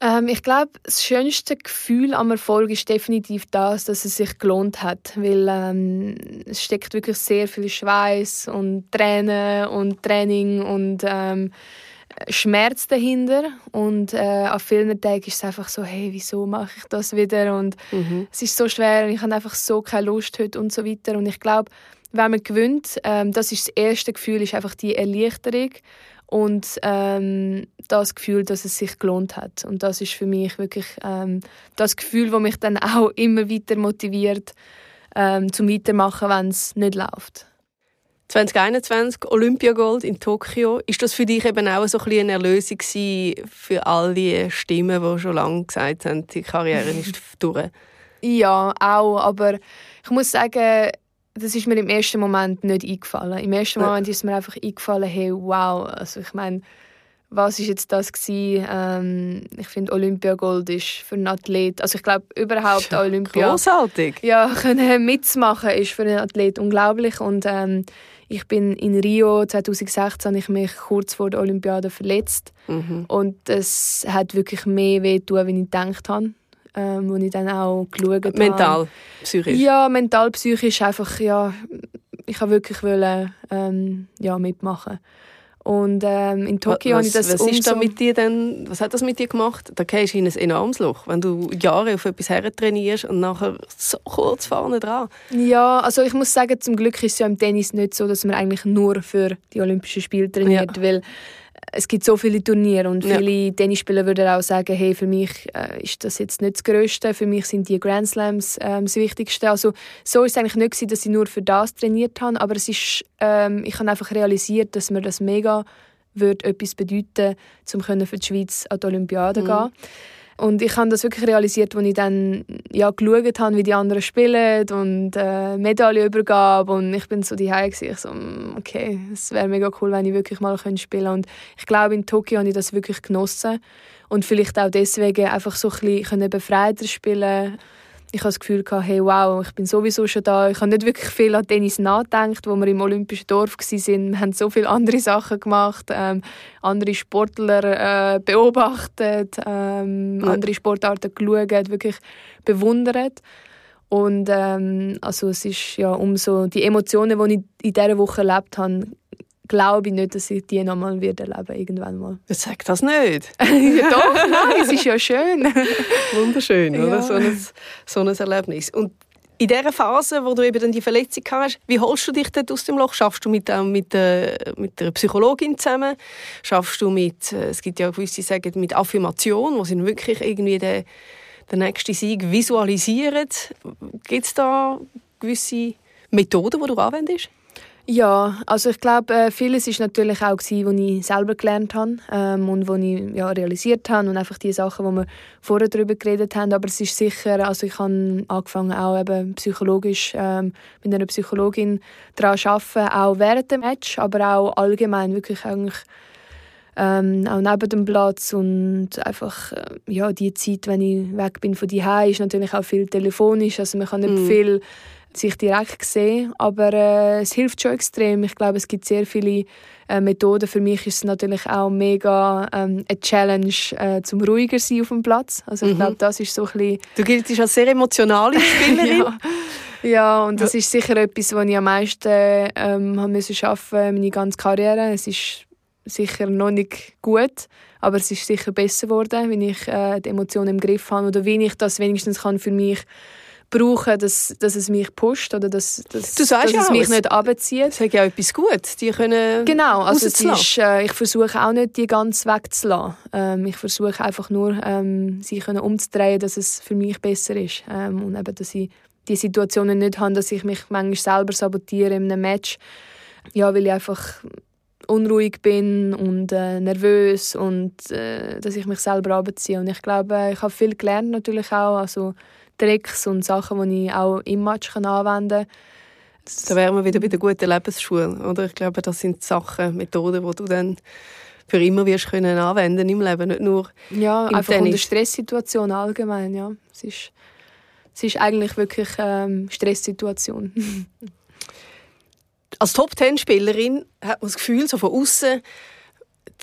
Ähm, ich glaube, das schönste Gefühl am Erfolg ist definitiv das, dass es sich gelohnt hat, weil ähm, es steckt wirklich sehr viel Schweiß und Tränen und Training und ähm, Schmerz dahinter. Und äh, an vielen Tagen ist es einfach so, hey, wieso mache ich das wieder? Und mhm. es ist so schwer und ich habe einfach so keine Lust heute und so weiter. Und ich glaube, wenn man gewinnt, ähm, das ist das erste Gefühl, ist einfach die Erleichterung und ähm, das Gefühl, dass es sich gelohnt hat. Und das ist für mich wirklich ähm, das Gefühl, das mich dann auch immer weiter motiviert, ähm, zum Weitermachen, wenn es nicht läuft. 2021 Olympiagold in Tokio. Ist das für dich eben auch so ein bisschen eine Erlösung für all die Stimmen, die schon lange gesagt haben, die Karriere ist durch? Ja, auch. Aber ich muss sagen, das ist mir im ersten Moment nicht eingefallen. Im ersten Moment ist mir einfach eingefallen, hey, wow, also ich meine, was ist jetzt das gewesen? Ähm, ich finde Olympiagold ist für einen Athlet, also ich glaube überhaupt ja, Olympia. Großartig. Ja, können mitzumachen ist für einen Athlet unglaublich und ähm, ich bin in Rio 2016 ich mich kurz vor der Olympiade verletzt mhm. und es hat wirklich mehr weh tun, wie ich gedacht habe ähm, wo ich dann auch geschaut habe. Mental, psychisch? Ja, mental, psychisch einfach, ja, ich wollte wirklich wollen, ähm, ja, mitmachen. Und ähm, in Tokio habe ich das was ist da mit dir denn, Was hat das mit dir gemacht? Da gehst du in ein enormes Loch, wenn du Jahre auf etwas her trainierst und nachher so kurz vorne dran. Ja, also ich muss sagen, zum Glück ist es ja im Tennis nicht so, dass man eigentlich nur für die Olympischen Spiele trainiert, ja. weil es gibt so viele Turniere und viele ja. Tennisspieler würden auch sagen, hey, für mich äh, ist das jetzt nicht das Größte, für mich sind die Grand Slams ähm, das Wichtigste. Also so ist es eigentlich nicht gewesen, dass ich nur für das trainiert habe, aber es ist, ähm, ich habe einfach realisiert, dass mir das mega würde etwas bedeuten, um für die Schweiz an die Olympiade mhm. gehen. Und ich habe das wirklich realisiert, als ich dann ja, geschaut habe, wie die anderen spielen und äh, Medaillenübergabe. Und ich bin so die ich so, mm, okay, es wäre mega cool, wenn ich wirklich mal spielen könnte. Und ich glaube, in Tokio habe ich das wirklich genossen. Und vielleicht auch deswegen einfach so ein bisschen befreiter spielen ich habe das Gefühl gehabt, hey, wow, ich bin sowieso schon da. Ich habe nicht wirklich viel an Tennis nachgedacht, wo wir im Olympischen Dorf waren. Wir haben so viele andere Sachen gemacht, ähm, andere Sportler äh, beobachtet, ähm, ja. andere Sportarten geschaut, wirklich bewundert. Und ähm, also es ist ja umso die Emotionen, die ich in dieser Woche erlebt habe, glaube ich nicht, dass ich die nochmal wieder erleben irgendwann mal. Jetzt sag das nicht. ja, doch, nein, es ist ja schön. Wunderschön, ja. oder? So ein, so ein Erlebnis. Und in dieser Phase, wo du eben dann die Verletzung hast, wie holst du dich dort aus dem Loch? Schaffst du mit, äh, mit, äh, mit einer Psychologin zusammen? Schaffst du mit, äh, es gibt ja gewisse, die sagen, mit Affirmation, wo sie wirklich irgendwie den, den nächsten Sieg visualisieren? Gibt es da gewisse Methoden, die du anwendest? Ja, also ich glaube, äh, vieles ist natürlich auch gewesen, was ich selber gelernt habe ähm, und was ich ja, realisiert habe und einfach die Sachen, wo wir vorher darüber geredet haben. Aber es ist sicher, also ich habe angefangen auch eben psychologisch ähm, mit einer Psychologin daran zu arbeiten, auch während dem Match, aber auch allgemein wirklich eigentlich ähm, auch neben dem Platz und einfach äh, ja die Zeit, wenn ich weg bin von die ist natürlich auch viel telefonisch, also man kann nicht mm. viel sich direkt sehen. Aber äh, es hilft schon extrem. Ich glaube, es gibt sehr viele äh, Methoden. Für mich ist es natürlich auch mega ähm, eine Challenge, äh, zum ruhiger sein auf dem Platz. Also ich mhm. glaube, das ist so ein bisschen... Du giltst als sehr emotionale Spielerin. ja. ja, und das ist sicher etwas, was ich am meisten ähm, haben müssen schaffen, meine ganze Karriere. Es ist sicher noch nicht gut, aber es ist sicher besser geworden, wenn ich äh, die Emotionen im Griff habe oder wie ich das wenigstens kann für mich brauchen, dass, dass es mich pusht oder dass, dass, du sagst dass ja es mich nicht abzieht. Das ist ja etwas Gutes, die können Genau, also es ist, äh, ich versuche auch nicht, die ganz wegzulassen. Ähm, ich versuche einfach nur, ähm, sie können umzudrehen, dass es für mich besser ist ähm, und eben, dass ich die Situationen nicht habe, dass ich mich manchmal selber sabotiere in einem Match, ja, weil ich einfach unruhig bin und äh, nervös und äh, dass ich mich selber abziehe. Und ich glaube, ich habe viel gelernt natürlich auch, also Tricks und Sachen, die ich auch im Match anwenden kann. Da wären wir wieder bei der guten Lebensschule, oder? Ich glaube, das sind Sachen, Methoden, die du dann für immer wirst können anwenden im Leben, nicht nur Ja, im einfach Tennis. in der Stresssituation allgemein, ja. Es ist, es ist eigentlich wirklich ähm, Stresssituation. Als Top-10-Spielerin hat man das Gefühl, so von außen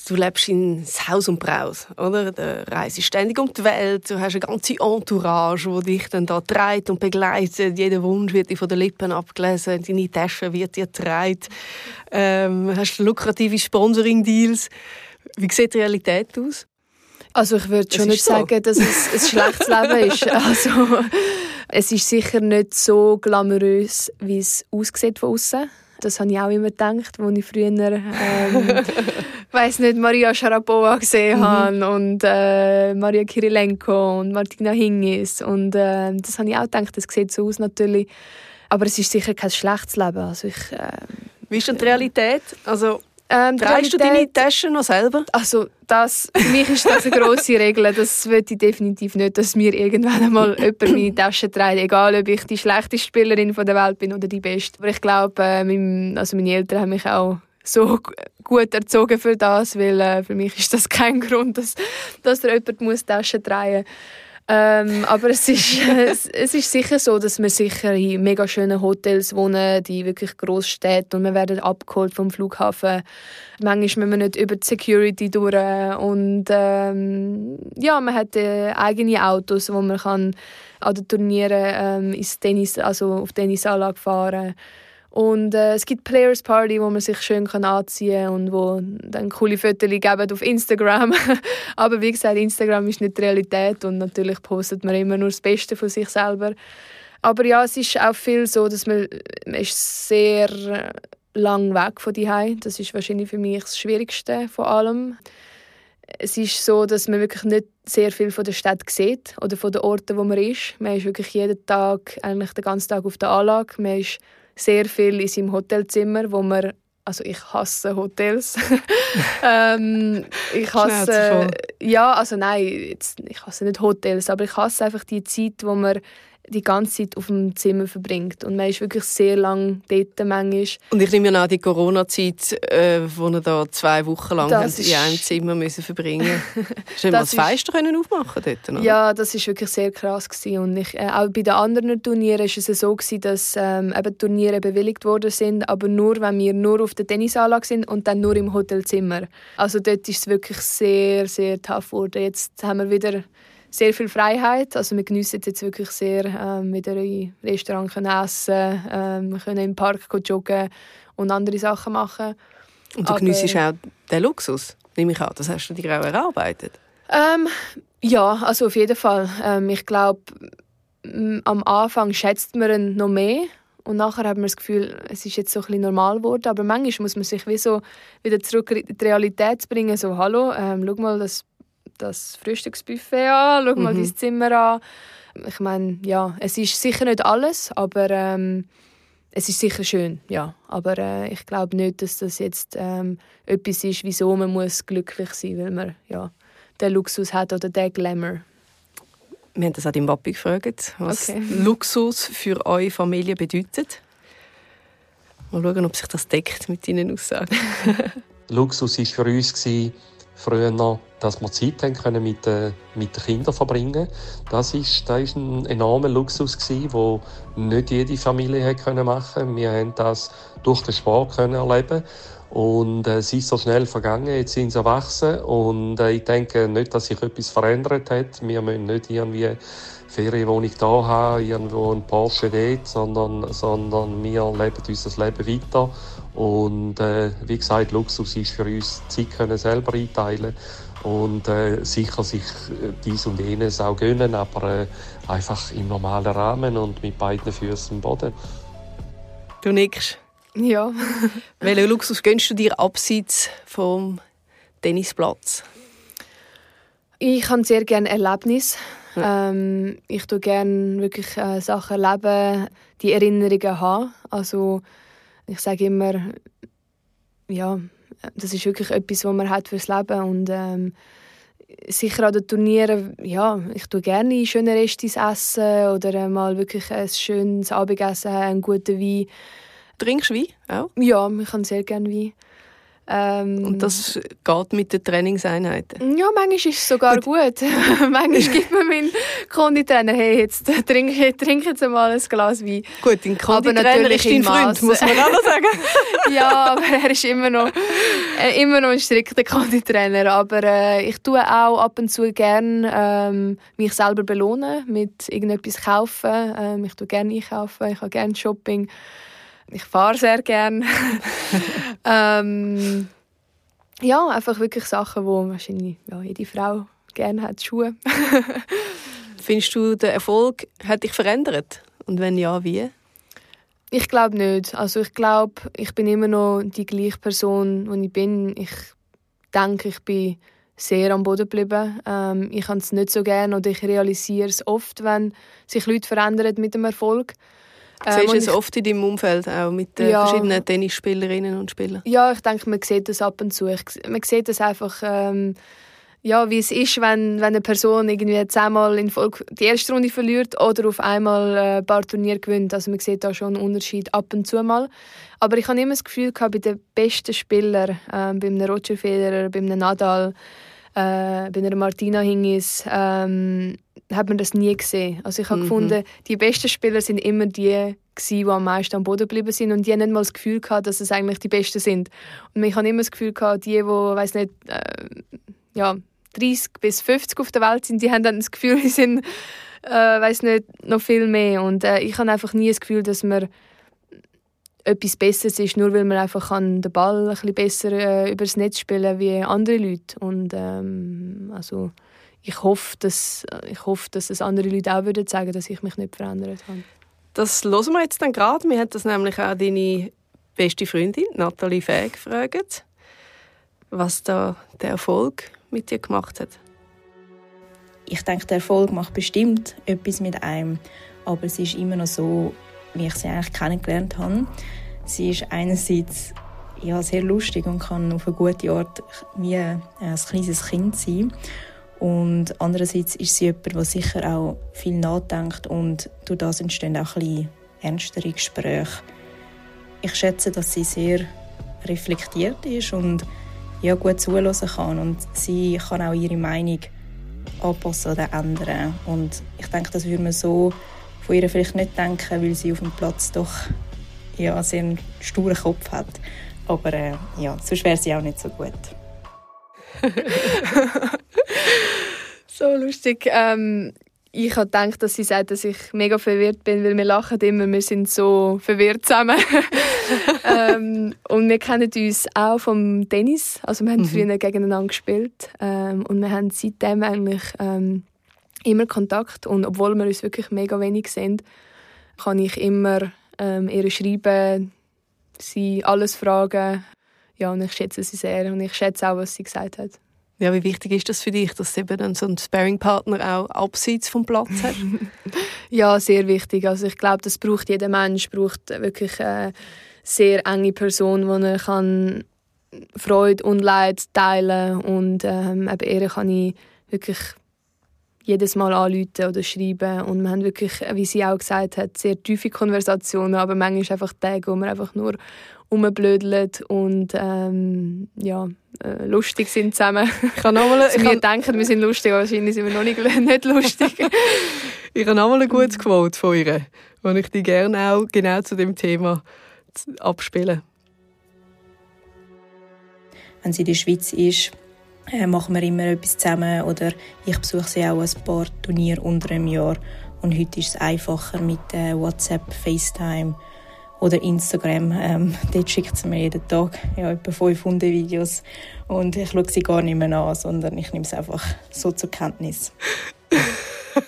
du lebst in Haus und Braus, oder? Du reist ständig um die Welt, du hast eine ganze Entourage, die dich dann da trägt und begleitet. Jeder Wunsch wird dir von den Lippen abgelesen, deine Tasche wird dir getragen. Ähm, hast lukrative Sponsoring-Deals. Wie sieht die Realität aus? Also ich würde schon nicht so. sagen, dass es ein schlechtes Leben ist. Also, es ist sicher nicht so glamourös, wie es aussieht von außen. Das habe ich auch immer gedacht, als ich früher, ähm, weiß nicht, Maria Sharapova gesehen mhm. habe und äh, Maria Kirilenko und Martina Hingis. Und äh, das habe ich auch gedacht, das sieht so aus natürlich. Aber es ist sicher kein schlechtes Leben. Also ich, äh, Wie ist denn die Realität? Also ähm, Trägst du deine Taschen noch selber? Also das, für mich ist das eine grosse Regel. Das würde ich definitiv nicht, dass mir irgendwann einmal jemand meine Taschen trägt. Egal, ob ich die schlechteste Spielerin der Welt bin oder die beste. Aber ich glaube, äh, also meine Eltern haben mich auch so gut erzogen für das, weil äh, für mich ist das kein Grund, dass, dass da jemand muss Taschen tragen muss. Ähm, aber es ist, es, es, ist sicher so, dass wir sicher in mega schönen Hotels wohnen, die wirklich Großstädte und wir werden abgeholt vom Flughafen. Manchmal müssen wir nicht über die Security durch und ähm, ja, man hat äh, eigene Autos, wo man kann an den Turnieren ähm, ins Tennis, also auf Tennisanlage fahren Und äh, es gibt Players Party, wo man sich schön kann anziehen kann und wo dann coole Fotos geben auf Instagram. Aber wie gesagt, Instagram ist nicht die Realität und natürlich postet man immer nur das Beste von sich selber. Aber ja, es ist auch viel so, dass man, man ist sehr lang weg von die Das ist wahrscheinlich für mich das Schwierigste von allem. Es ist so, dass man wirklich nicht sehr viel von der Stadt sieht oder von den Orten, wo man ist. Man ist wirklich jeden Tag, eigentlich den ganzen Tag auf der Anlage. Man ist sehr viel in seinem Hotelzimmer, wo man also ich hasse Hotels. ähm, ich hasse ja also nein jetzt, ich hasse nicht Hotels aber ich hasse einfach die Zeit wo man die ganze Zeit auf dem Zimmer verbringt. Und man ist wirklich sehr lange dort manchmal. Und ich nehme ja auch die Corona-Zeit, äh, wo wir da zwei Wochen lang haben in einem Zimmer müssen verbringen mussten. das mal das Fenster können aufmachen dort, oder? Ja, das war wirklich sehr krass. Gewesen. Und ich, äh, auch bei den anderen Turnieren war es so, gewesen, dass ähm, eben Turniere bewilligt worden sind, aber nur, wenn wir nur auf der Tennisanlage sind und dann nur im Hotelzimmer. Also dort ist es wirklich sehr, sehr tough geworden. Jetzt haben wir wieder sehr viel Freiheit. Also wir geniessen jetzt wirklich sehr, ähm, wieder in Restaurants können essen, ähm, wir können im Park joggen und andere Sachen machen. Und du Aber, geniessest auch den Luxus, nehme ich an. Das hast du dir auch erarbeitet. Ähm, ja, also auf jeden Fall. Ähm, ich glaube, am Anfang schätzt man ihn noch mehr. Und nachher hat man das Gefühl, es ist jetzt so ein bisschen normal geworden. Aber manchmal muss man sich wie so wieder zurück in die Realität bringen. So, hallo, ähm, schau mal, das das Frühstücksbuffet an, schau mal mhm. dein Zimmer an. Ich meine, ja, es ist sicher nicht alles, aber ähm, es ist sicher schön, ja. Aber äh, ich glaube nicht, dass das jetzt ähm, etwas ist, wieso man muss glücklich sein muss, weil man ja, den Luxus hat oder den Glamour. Wir haben das auch im Wappi gefragt, was okay. Luxus für eure Familie bedeutet. Mal schauen, ob sich das deckt mit deinen Aussagen. Luxus war für uns früher noch, dass wir Zeit haben können mit, äh, mit den Kindern verbringen. Das ist, das ist ein enormer Luxus gewesen, wo nicht jede Familie hat können machen. Wir haben das durch den Sport können erleben und äh, es ist so schnell vergangen. Jetzt sind sie erwachsen und äh, ich denke nicht, dass sich etwas verändert hat. Wir müssen nicht irgendwie Ferienwohnung da haben, irgendwo ein Porsche dort, sondern, sondern wir leben unser Leben weiter und äh, wie gesagt, Luxus ist für uns, Zeit können selber einteilen und äh, sicher sich äh, dies und jenes auch gönnen, aber äh, einfach im normalen Rahmen und mit beiden Füßen im Boden. Du nickst. Ja. Welchen Luxus gönnst du dir abseits vom Tennisplatz? Ich habe sehr gerne Erlebnis. Ähm, ich tue gerne wirklich äh, Sachen erleben, die Erinnerungen haben. Also ich sage immer, ja, das ist wirklich etwas, was man hat fürs Leben und ähm, sicher an den Turnieren, ja, ich tue gerne schöne Restis essen oder mal wirklich ein schönes Abendessen einen guten Wein. Trinkst du Wein auch? Ja, ich kann sehr gerne Wein. Ähm, und das geht mit den Trainingseinheiten? Ja, manchmal ist es sogar gut. manchmal gibt mir mein Konditrainer, hey, jetzt trinke trink jetzt einmal ein Glas Wein. Gut, dein Konditrainer ist dein Freund, muss man auch noch sagen. ja, aber er ist immer noch, äh, immer noch ein strikter Konditrainer. Aber äh, ich tue auch ab und zu gerne ähm, mich selber belohnen mit irgendetwas kaufen. Ähm, ich tue gerne einkaufen, ich habe gerne Shopping ich fahre sehr gerne. Ähm, ja, einfach wirklich Sachen, die wahrscheinlich ja, jede Frau gerne hat, Schuhe. Findest du, der Erfolg hat dich verändert? Und wenn ja, wie? Ich glaube nicht. Also ich glaube, ich bin immer noch die gleiche Person, die ich bin. Ich denke, ich bin sehr am Boden geblieben. Ähm, ich habe es nicht so gerne oder ich realisiere es oft, wenn sich Leute verändern mit dem Erfolg. Ähm, Siehst du es oft in deinem Umfeld, auch mit den ja, verschiedenen Tennisspielerinnen und Spielern? Ja, ich denke, man sieht das ab und zu. Ich, man sieht das einfach, ähm, ja, wie es ist, wenn, wenn eine Person irgendwie zehnmal in Folge die erste Runde verliert oder auf einmal äh, ein paar Turniere gewinnt. Also man sieht da schon einen Unterschied ab und zu mal. Aber ich habe immer das Gefühl gehabt, bei den besten Spielern, äh, bei einem Roger Federer, bei einem Nadal, äh, bei einer Martina Hingis, ähm, hat man das nie gesehen. Also ich habe mhm. gefunden, die besten Spieler sind immer die die am meisten am Boden geblieben sind und die haben nicht mal das Gefühl gehabt, dass es eigentlich die Besten sind. Und ich habe immer das Gefühl gehabt, die, die, weiß nicht, äh, ja, 30 bis 50 auf der Welt sind, die haben dann das Gefühl, sie sind, äh, weiß nicht, noch viel mehr. Und äh, ich habe einfach nie das Gefühl, dass man etwas Besseres ist, nur weil man einfach kann den Ball ein bisschen besser äh, übers Netz spielen wie andere Leute. Und ähm, also ich hoffe, dass, ich hoffe, dass es andere Leute auch würden sagen, dass ich mich nicht verändert habe. Das hören wir jetzt dann gerade. Wir haben das nämlich auch deine beste Freundin, Nathalie Fäh, gefragt, was da der Erfolg mit dir gemacht hat. Ich denke, der Erfolg macht bestimmt etwas mit einem, aber es ist immer noch so, wie ich sie eigentlich kennengelernt habe. Sie ist einerseits ja, sehr lustig und kann auf eine gute Art wie ein kleines Kind sein. Und andererseits ist sie jemand, der sicher auch viel nachdenkt und durch das entstehen auch ein bisschen ernstere Gespräche. Ich schätze, dass sie sehr reflektiert ist und ja, gut zuhören kann und sie kann auch ihre Meinung anpassen oder ändern. Und ich denke, das würde man so von ihr vielleicht nicht denken, weil sie auf dem Platz doch ja, sehr einen sturen Kopf hat. Aber äh, ja, sonst wäre sie auch nicht so gut. so lustig. Ähm, ich habe gedacht, dass sie sagt, dass ich mega verwirrt bin, weil wir lachen immer, wir sind so verwirrt zusammen. ähm, und wir kennen uns auch vom Tennis, also wir haben mhm. früher gegeneinander gespielt ähm, und wir haben seitdem eigentlich ähm, immer Kontakt und obwohl wir uns wirklich mega wenig sind, kann ich immer ähm, ihr schreiben, sie alles fragen. Ja, und ich schätze sie sehr und ich schätze auch, was sie gesagt hat. Ja, wie wichtig ist das für dich, dass du eben so einen Sparring-Partner auch abseits vom Platz hast? ja, sehr wichtig. Also ich glaube, das braucht jeder Mensch, braucht wirklich eine sehr enge Person, die er kann Freude und Leid teilen und ähm, eben ihr kann ich wirklich jedes Mal anrufen oder schreiben und wir haben wirklich, wie sie auch gesagt hat, sehr tiefe Konversationen, aber manchmal einfach Tage, wo wir einfach nur rumblödeln und ähm, ja, äh, lustig sind zusammen. Ich kann noch mal, also wir denken, wir sind lustig, aber wahrscheinlich sind wir noch nicht, nicht lustig. ich habe noch mal ein gutes Quote von ihr, das ich die gerne auch genau zu dem Thema abspiele. Wenn sie in der Schweiz ist, machen wir immer etwas zusammen oder ich besuche sie auch ein paar Turniere unter einem Jahr und heute ist es einfacher mit äh, WhatsApp, FaceTime oder Instagram. Ähm, dort schickt sie mir jeden Tag ja, etwa fünf Hundevideos und ich schaue sie gar nicht mehr an, sondern ich nehme es einfach so zur Kenntnis.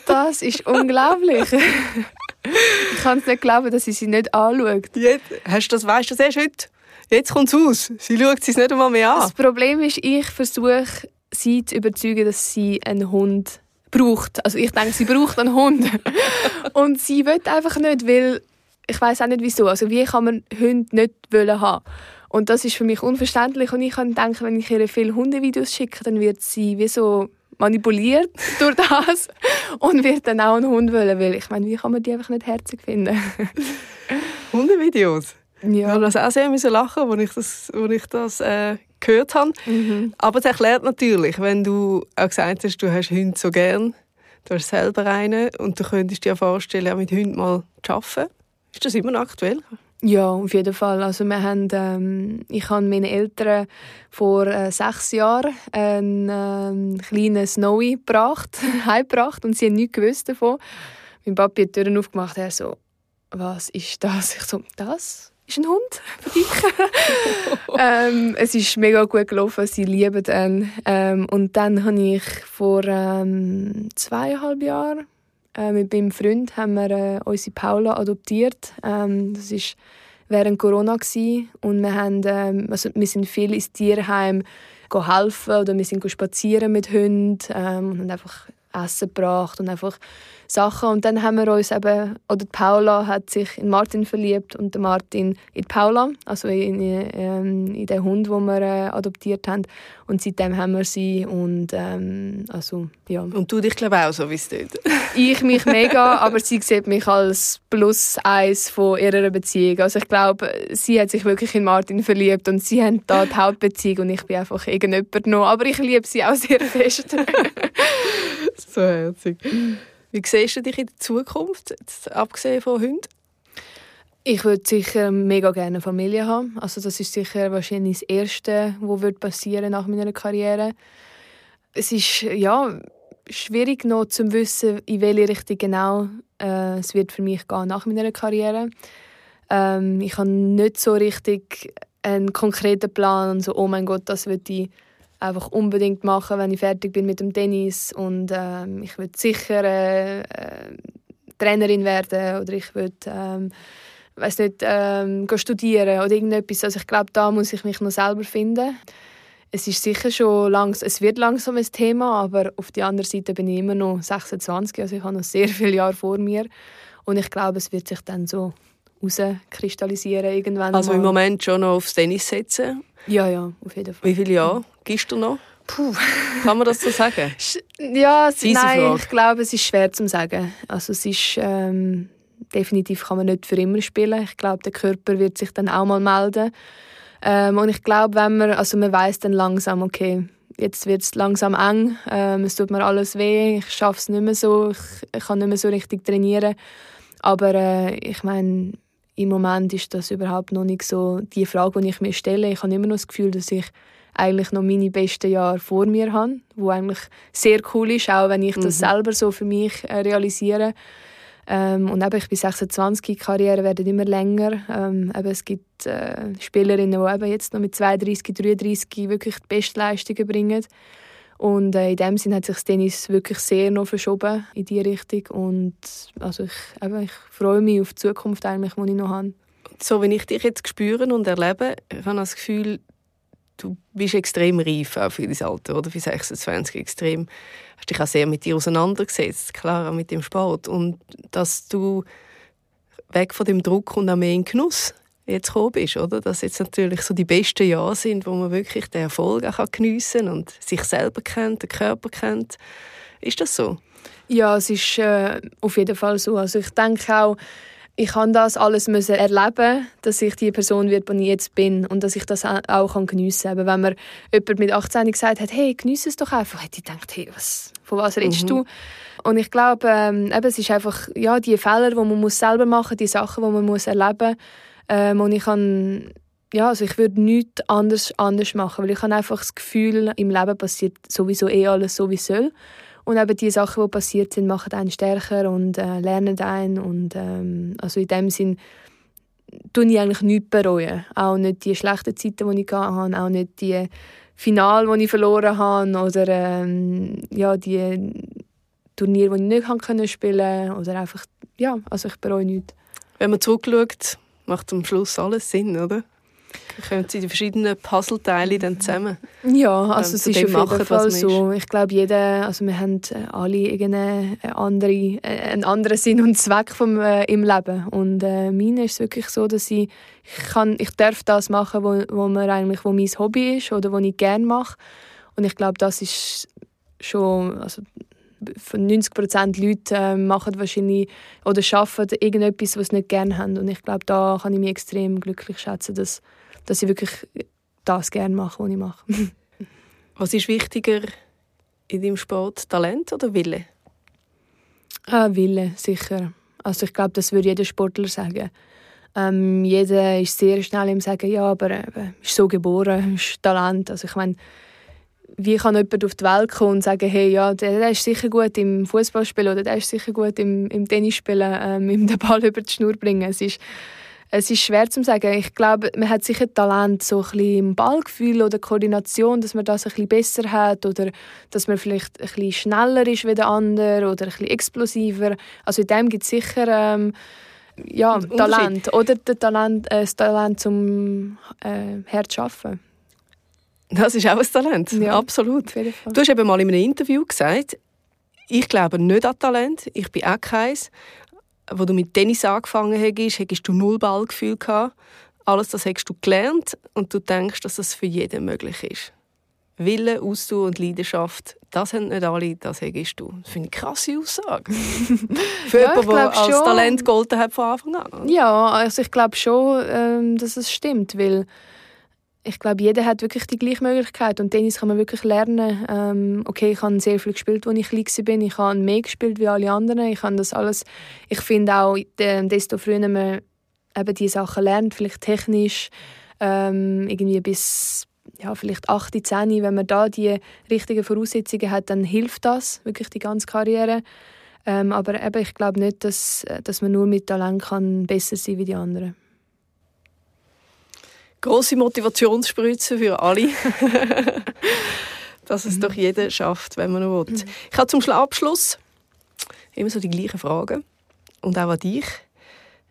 Das ist unglaublich. ich kann es nicht glauben, dass sie sie nicht anschaut. Jetzt, hast du das, weißt du das erst heute? Jetzt kommt es aus. Sie schaut es nicht einmal mehr an. Das Problem ist, ich versuche, sie zu überzeugen, dass sie einen Hund braucht. Also ich denke, sie braucht einen Hund. Und sie will einfach nicht, weil ich weiß auch nicht wieso. Also wie kann man Hunde nicht wollen haben? Und das ist für mich unverständlich. Und ich kann denken, wenn ich ihr viele Hundevideos schicke, dann wird sie wie so manipuliert durch das und wird dann auch einen Hund wollen. Weil ich meine, wie kann man die einfach nicht herzig finden? Hundevideos? Ja. Ich musste auch sehr müssen lachen, als ich das, als ich das äh, gehört habe. Mhm. Aber es erklärt natürlich, wenn du auch gesagt hast, du hast Hunde so gern, du hast selber einen und du könntest dir vorstellen, auch mit Hunden mal zu arbeiten. Ist das immer noch aktuell? Ja, auf jeden Fall. Also wir haben, ähm, ich habe meinen Eltern vor äh, sechs Jahren einen ähm, kleinen Snowy gebracht, heimgebracht und sie haben nichts gewusst davon. Mein Papi hat die Türen aufgemacht, er so, was ist das? Ich so, das ist ein Hund für dich. ähm, es ist mega gut gelaufen, sie lieben ihn. Ähm, und dann habe ich vor ähm, zweieinhalb Jahren äh, mit meinem Freund haben wir äh, unsere Paula adoptiert. Ähm, das war während Corona gewesen. und wir, haben, ähm, also wir sind viel ins Tierheim helfen oder wir sind spazieren mit Hunden ähm, und einfach Essen gebracht und einfach Sachen. Und dann haben wir uns eben, oder Paula hat sich in Martin verliebt und der Martin in Paula, also in, in, in den Hund, den wir äh, adoptiert haben. Und seitdem haben wir sie und ähm, also, ja. Und du dich glaube auch so, wie es tut? ich mich mega, aber sie sieht mich als Plus eins von ihrer Beziehung. Also ich glaube, sie hat sich wirklich in Martin verliebt und sie haben da die Hauptbeziehung und ich bin einfach irgendjemand noch. Aber ich liebe sie auch sehr fest. so herzig. Wie siehst du dich in der Zukunft, jetzt, abgesehen von Hunden? Ich würde sicher mega gerne eine Familie haben. Also das ist sicher wahrscheinlich das Erste, was passieren nach meiner Karriere. Es ist ja schwierig noch zu wissen, in welche Richtung genau äh, es wird für mich gehen nach meiner Karriere. Ähm, ich habe nicht so richtig einen konkreten Plan so, oh mein Gott, das würde ich einfach unbedingt machen, wenn ich fertig bin mit dem Tennis und ähm, ich würde sicher äh, äh, Trainerin werden oder ich würde ähm, weiß nicht ähm, studieren oder irgendetwas. Also ich glaube, da muss ich mich noch selber finden. Es ist sicher schon langsam, es wird langsam ein Thema, aber auf der anderen Seite bin ich immer noch 26, also ich habe noch sehr viele Jahre vor mir und ich glaube, es wird sich dann so rauskristallisieren irgendwann. Also mal. im Moment schon noch aufs Tennis setzen? Ja, ja, auf jeden Fall. Wie viele Jahre gibst du noch? Puh. Kann man das so sagen? ja, es, nein, ich glaube, es ist schwer zu sagen. Also es ist ähm, definitiv kann man nicht für immer spielen. Ich glaube, der Körper wird sich dann auch mal melden. Ähm, und ich glaube, wenn man, also man weiß dann langsam, okay, jetzt wird es langsam eng, ähm, es tut mir alles weh, ich schaffe es nicht mehr so, ich, ich kann nicht mehr so richtig trainieren. Aber äh, ich meine, im Moment ist das überhaupt noch nicht so die Frage, die ich mir stelle. Ich habe immer noch das Gefühl, dass ich eigentlich noch meine besten Jahre vor mir habe, wo eigentlich sehr cool ist, auch wenn ich das mhm. selber so für mich äh, realisiere. Ähm, und eben, ich bin 26, die Karriere werden immer länger. Ähm, eben, es gibt äh, Spielerinnen, die eben jetzt noch mit 32, 33 wirklich die Bestleistungen bringen. Und äh, in dem Sinne hat sich das Tennis wirklich sehr noch verschoben in diese Richtung. Und also ich, eben, ich freue mich auf die Zukunft, eigentlich, die ich noch habe. So wie ich dich jetzt spüre und erlebe, ich habe das Gefühl, du bist extrem reif auch für dein Alter, oder? Für 26 extrem. Hast dich auch sehr mit dir auseinandergesetzt, klar, auch mit dem Sport. Und dass du weg von dem Druck und auch mehr in Genuss jetzt gekommen bist, oder? Dass jetzt natürlich so die besten Jahre sind, wo man wirklich den Erfolg auch geniessen kann und sich selber kennt, den Körper kennt. Ist das so? Ja, es ist äh, auf jeden Fall so. Also ich denke auch, ich habe das alles müssen erleben, dass ich die Person wird, die ich jetzt bin und dass ich das auch geniessen kann. Wenn mir jemand mit 18 gesagt hat, hey, genieße es doch einfach, hätte ich gedacht, hey, was, von was redest mhm. du? Und ich glaube, ähm, eben, es ist einfach ja, die Fehler, die man muss selber machen muss, die Sachen, die man muss erleben muss. Ähm, und ich kann ja, also ich würde nichts anders, anders machen, weil ich habe einfach das Gefühl, im Leben passiert sowieso eh alles so, wie es soll. Und eben die Sachen, die passiert sind, machen einen stärker und äh, lernen einen. Und ähm, also in dem Sinn tue ich eigentlich nichts bereuen. Auch nicht die schlechten Zeiten, die ich hatte, auch nicht die Finale, die ich verloren habe oder ähm, ja, die Turniere, die ich nicht spielen konnte. Oder einfach, ja, also ich bereue nichts. Wenn man zurückschaut, macht am Schluss alles Sinn, oder? Kommen sie die verschiedenen Puzzleteile dann zusammen? Ja, also es ist auf jeden Fall so. Ich glaube, jeder, also wir haben äh, alle irgendeine andere, äh, einen anderen Sinn und Zweck vom, äh, im Leben. Und äh, meine ist es wirklich so, dass ich, ich, kann, ich darf das machen, wo, wo, mir eigentlich, wo mein Hobby ist oder was ich gerne mache. Und ich glaube, das ist schon, also von 90 Prozent Leute äh, machen wahrscheinlich oder arbeiten irgendetwas, was sie nicht gerne haben. Und ich glaube, da kann ich mich extrem glücklich schätzen, dass dass ich wirklich das gerne mache, was ich mache. was ist wichtiger in deinem Sport, Talent oder Wille? Ah, Wille, sicher. Also ich glaube, das würde jeder Sportler sagen. Ähm, jeder ist sehr schnell im Sagen, ja, aber äh, ist so geboren, ist Talent. Also ich meine, wie kann jemand auf die Welt kommen und sagen, hey, ja, der, der ist sicher gut im Fußballspielen oder der ist sicher gut im, im Tennisspielen, ähm, ihm den Ball über die Schnur bringen. Es ist, es ist schwer zu sagen. Ich glaube, man hat sicher Talent so ein bisschen im Ballgefühl oder Koordination, dass man das ein bisschen besser hat oder dass man vielleicht ein bisschen schneller ist wie der andere oder ein bisschen explosiver. Also in dem gibt es sicher ähm, ja, Talent oder das Talent, äh, das Talent zum äh, hart arbeiten. Das ist auch ein Talent, ja, absolut. Du hast eben mal in einem Interview gesagt, ich glaube nicht an Talent, ich bin auch keins wo du mit Tennis angefangen hast, hast du null Ballgefühl gehabt. Alles das hast du gelernt und du denkst, dass das für jeden möglich ist. Wille, Ausdauer und Leidenschaft, das haben nicht alle, das hast du. Das finde ich eine krasse Aussage. Für ja, jemanden, der als schon. Talent golden hat von Anfang an. Ja, also ich glaube schon, ähm, dass es stimmt, weil ich glaube, jeder hat wirklich die gleiche Möglichkeit und Tennis kann man wirklich lernen. Ähm, okay, ich habe sehr viel gespielt, als ich klein war. Ich habe mehr gespielt wie alle anderen. Ich habe das alles. Ich finde auch, desto früher man eben diese Sachen lernt, vielleicht technisch, ähm, irgendwie bis ja, vielleicht 8, 10, wenn man da die richtigen Voraussetzungen hat, dann hilft das wirklich die ganze Karriere. Ähm, aber eben, ich glaube nicht, dass, dass man nur mit Talent kann besser sein wie die anderen. Große Motivationsspritze für alle. Dass es mhm. doch jeder schafft, wenn man will. Mhm. Ich habe zum Abschluss immer so die gleichen Fragen. Und auch an dich.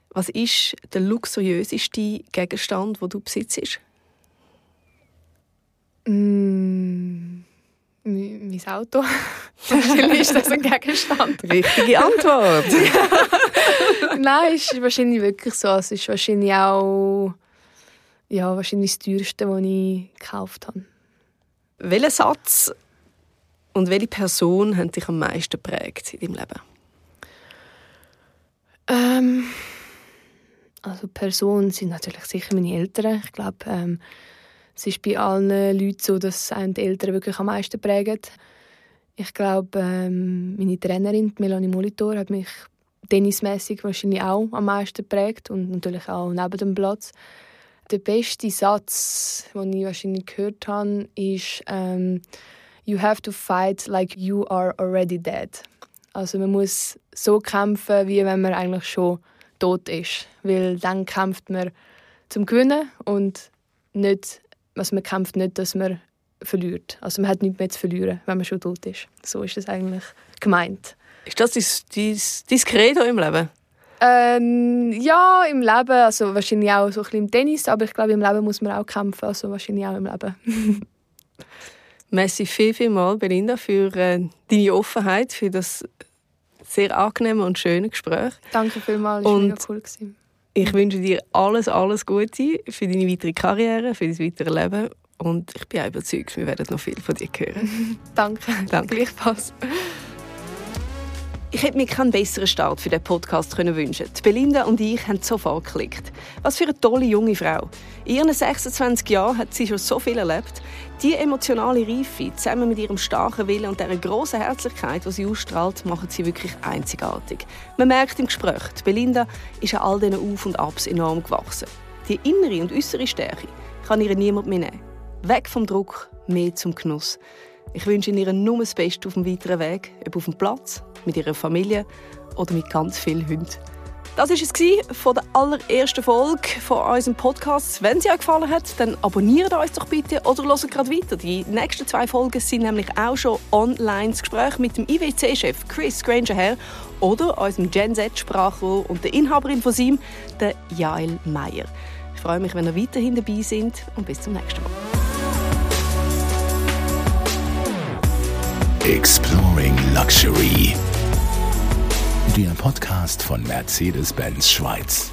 Was ist der luxuriöseste Gegenstand, den du besitzt? Mm, mein Auto. wahrscheinlich ist das ein Gegenstand. Richtige Antwort. Nein, ist wahrscheinlich wirklich so. Es ist wahrscheinlich auch ja, wahrscheinlich das teuerste, das ich gekauft habe. Welcher Satz und welche Person haben dich am meisten geprägt in deinem Leben? Ähm, also Personen sind natürlich sicher meine Eltern. Ich glaube, ähm, es ist bei allen Leuten so, dass einen die Eltern wirklich am meisten prägen. Ich glaube, ähm, meine Trainerin, Melanie Molitor, hat mich tennismäßig wahrscheinlich auch am meisten geprägt und natürlich auch neben dem Platz. Der beste Satz, den ich wahrscheinlich gehört habe, ist ähm, «You have to fight like you are already dead». Also man muss so kämpfen, wie wenn man eigentlich schon tot ist. Weil dann kämpft man zum Gewinnen und nicht also man kämpft nicht, dass man verliert. Also man hat nichts mehr zu verlieren, wenn man schon tot ist. So ist das eigentlich gemeint. Ist das dein, dein, dein Credo im Leben? Ähm, ja, im Leben, also wahrscheinlich auch so ein bisschen im Tennis, aber ich glaube, im Leben muss man auch kämpfen, also wahrscheinlich auch im Leben. Merci viel, viel mal, Belinda, für äh, deine Offenheit, für das sehr angenehme und schöne Gespräch. Danke vielmals, es war mega cool. Gewesen. Ich wünsche dir alles, alles Gute für deine weitere Karriere, für dein weitere Leben. Und ich bin auch überzeugt, wir werden noch viel von dir hören. Danke. Danke. Gleichfalls. Ich hätte mir keinen besseren Start für den Podcast wünschen Die Belinda und ich haben sofort geklickt. Was für eine tolle junge Frau. In ihren 26 Jahren hat sie schon so viel erlebt. Die emotionale Reife, zusammen mit ihrem starken Willen und der grossen Herzlichkeit, die sie ausstrahlt, machen sie wirklich einzigartig. Man merkt im Gespräch, die Belinda ist an all diesen Auf und Abs enorm gewachsen. Die innere und äußere Stärke kann ihr niemand mehr nehmen. Weg vom Druck, mehr zum Genuss. Ich wünsche Ihnen nur das Beste auf dem weiteren Weg, ob auf dem Platz, mit Ihrer Familie oder mit ganz vielen Hunden. Das war es von der allerersten Folge von unserem Podcast. Wenn sie euch gefallen hat, dann abonniert uns doch bitte oder hört gerade weiter. Die nächsten zwei Folgen sind nämlich auch schon online das Gespräch mit dem IWC-Chef Chris Granger her oder unserem Gen Z-Sprachrohr und der Inhaberin von SIM, der Jael Meyer. Ich freue mich, wenn ihr weiterhin dabei sind und bis zum nächsten Mal. Exploring Luxury. Der Podcast von Mercedes-Benz Schweiz.